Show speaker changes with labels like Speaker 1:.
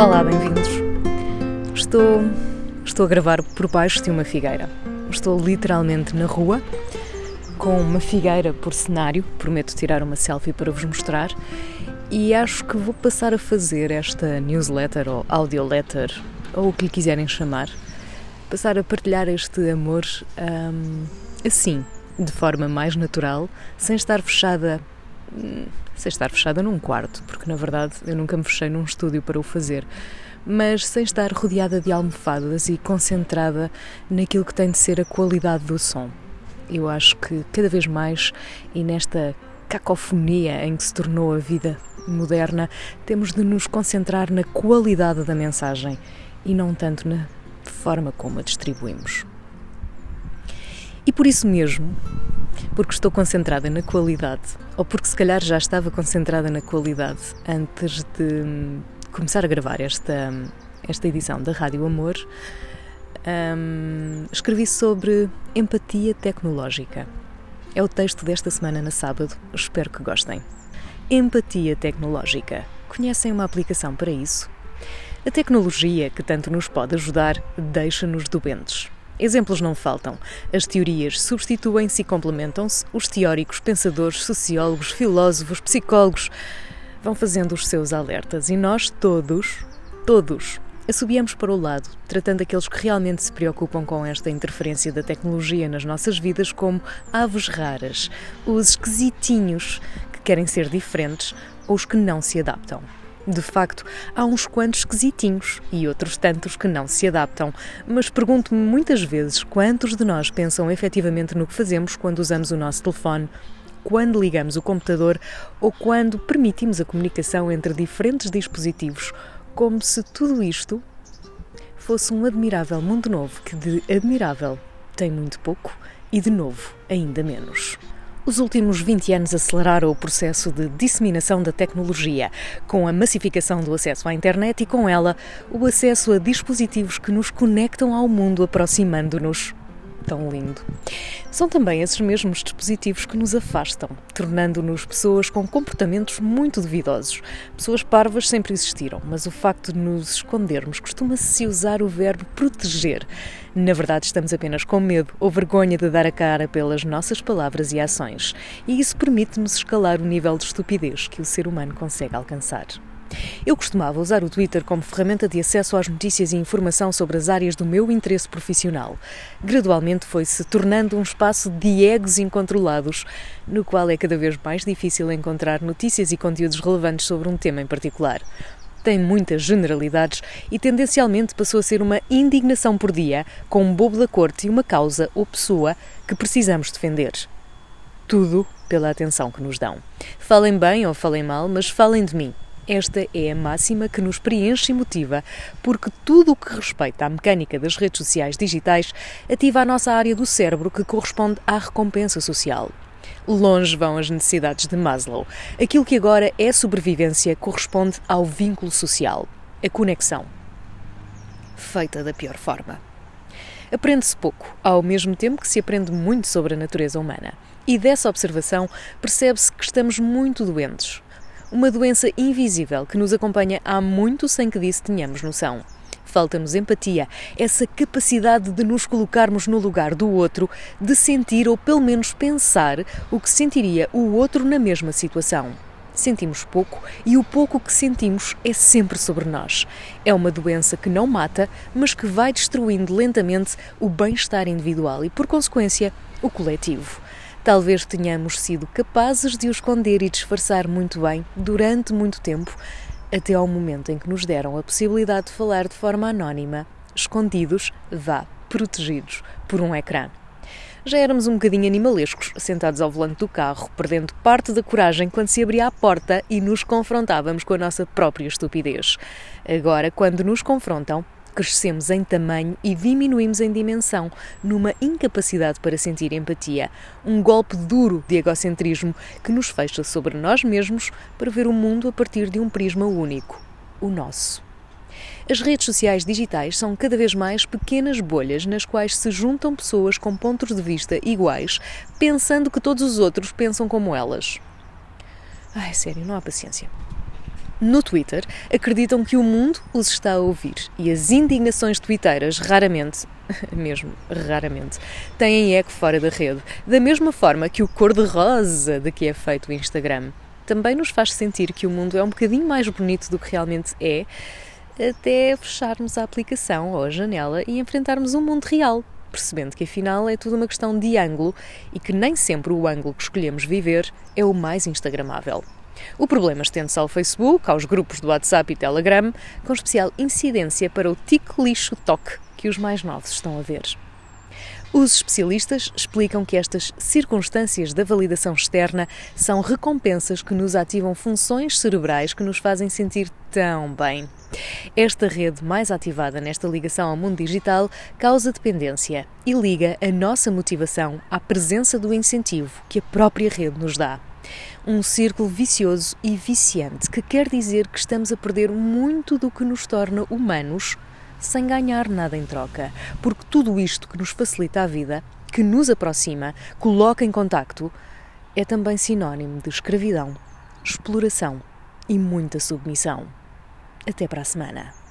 Speaker 1: Olá, bem-vindos. Estou, estou a gravar por baixo de uma figueira. Estou literalmente na rua, com uma figueira por cenário. Prometo tirar uma selfie para vos mostrar. E acho que vou passar a fazer esta newsletter ou audioletter, ou o que lhe quiserem chamar. Passar a partilhar este amor hum, assim, de forma mais natural, sem estar fechada hum, sem estar fechada num quarto, porque na verdade eu nunca me fechei num estúdio para o fazer, mas sem estar rodeada de almofadas e concentrada naquilo que tem de ser a qualidade do som. Eu acho que cada vez mais, e nesta cacofonia em que se tornou a vida moderna, temos de nos concentrar na qualidade da mensagem e não tanto na forma como a distribuímos. E por isso mesmo, porque estou concentrada na qualidade, ou porque se calhar já estava concentrada na qualidade antes de começar a gravar esta, esta edição da Rádio Amor, um, escrevi sobre empatia tecnológica. É o texto desta semana na sábado, espero que gostem. Empatia tecnológica. Conhecem uma aplicação para isso? A tecnologia que tanto nos pode ajudar deixa-nos doentes. Exemplos não faltam. As teorias substituem-se e complementam-se. Os teóricos, pensadores, sociólogos, filósofos, psicólogos vão fazendo os seus alertas e nós todos, todos, assobiamos para o lado, tratando aqueles que realmente se preocupam com esta interferência da tecnologia nas nossas vidas como aves raras, os esquisitinhos que querem ser diferentes ou os que não se adaptam. De facto, há uns quantos esquisitinhos e outros tantos que não se adaptam, mas pergunto-me muitas vezes quantos de nós pensam efetivamente no que fazemos quando usamos o nosso telefone, quando ligamos o computador ou quando permitimos a comunicação entre diferentes dispositivos, como se tudo isto fosse um admirável mundo novo que de admirável tem muito pouco e de novo ainda menos. Os últimos 20 anos aceleraram o processo de disseminação da tecnologia, com a massificação do acesso à internet e, com ela, o acesso a dispositivos que nos conectam ao mundo, aproximando-nos tão lindo. São também esses mesmos dispositivos que nos afastam, tornando-nos pessoas com comportamentos muito duvidosos. Pessoas parvas sempre existiram, mas o facto de nos escondermos costuma-se usar o verbo proteger. Na verdade, estamos apenas com medo ou vergonha de dar a cara pelas nossas palavras e ações, e isso permite-nos escalar o nível de estupidez que o ser humano consegue alcançar. Eu costumava usar o Twitter como ferramenta de acesso às notícias e informação sobre as áreas do meu interesse profissional. Gradualmente foi-se tornando um espaço de egos incontrolados, no qual é cada vez mais difícil encontrar notícias e conteúdos relevantes sobre um tema em particular. Tem muitas generalidades e tendencialmente passou a ser uma indignação por dia com um bobo da corte e uma causa ou pessoa que precisamos defender. Tudo pela atenção que nos dão. Falem bem ou falem mal, mas falem de mim. Esta é a máxima que nos preenche e motiva, porque tudo o que respeita à mecânica das redes sociais digitais ativa a nossa área do cérebro que corresponde à recompensa social. Longe vão as necessidades de Maslow. Aquilo que agora é sobrevivência corresponde ao vínculo social, a conexão. Feita da pior forma. Aprende-se pouco, ao mesmo tempo que se aprende muito sobre a natureza humana. E dessa observação percebe-se que estamos muito doentes, uma doença invisível que nos acompanha há muito sem que disso tenhamos noção. Falta-nos empatia, essa capacidade de nos colocarmos no lugar do outro, de sentir ou pelo menos pensar o que sentiria o outro na mesma situação. Sentimos pouco e o pouco que sentimos é sempre sobre nós. É uma doença que não mata, mas que vai destruindo lentamente o bem-estar individual e, por consequência, o coletivo. Talvez tenhamos sido capazes de o esconder e disfarçar muito bem durante muito tempo, até ao momento em que nos deram a possibilidade de falar de forma anónima, escondidos, vá, protegidos por um ecrã. Já éramos um bocadinho animalescos, sentados ao volante do carro, perdendo parte da coragem quando se abria a porta e nos confrontávamos com a nossa própria estupidez. Agora, quando nos confrontam, crescemos em tamanho e diminuímos em dimensão, numa incapacidade para sentir empatia, um golpe duro de egocentrismo que nos fecha sobre nós mesmos para ver o mundo a partir de um prisma único, o nosso. As redes sociais digitais são cada vez mais pequenas bolhas nas quais se juntam pessoas com pontos de vista iguais, pensando que todos os outros pensam como elas. Ai, sério, não há paciência. No Twitter, acreditam que o mundo os está a ouvir e as indignações twitteiras raramente, mesmo raramente, têm eco fora da rede, da mesma forma que o cor-de-rosa de que é feito o Instagram. Também nos faz sentir que o mundo é um bocadinho mais bonito do que realmente é, até fecharmos a aplicação ou a janela e enfrentarmos um mundo real, percebendo que afinal é tudo uma questão de ângulo e que nem sempre o ângulo que escolhemos viver é o mais instagramável. O problema estende-se ao Facebook, aos grupos do WhatsApp e Telegram, com especial incidência para o tico lixo toque que os mais novos estão a ver. Os especialistas explicam que estas circunstâncias da validação externa são recompensas que nos ativam funções cerebrais que nos fazem sentir tão bem. Esta rede mais ativada nesta ligação ao mundo digital causa dependência e liga a nossa motivação à presença do incentivo que a própria rede nos dá. Um círculo vicioso e viciante que quer dizer que estamos a perder muito do que nos torna humanos sem ganhar nada em troca, porque tudo isto que nos facilita a vida, que nos aproxima, coloca em contacto, é também sinónimo de escravidão, exploração e muita submissão. Até para a semana.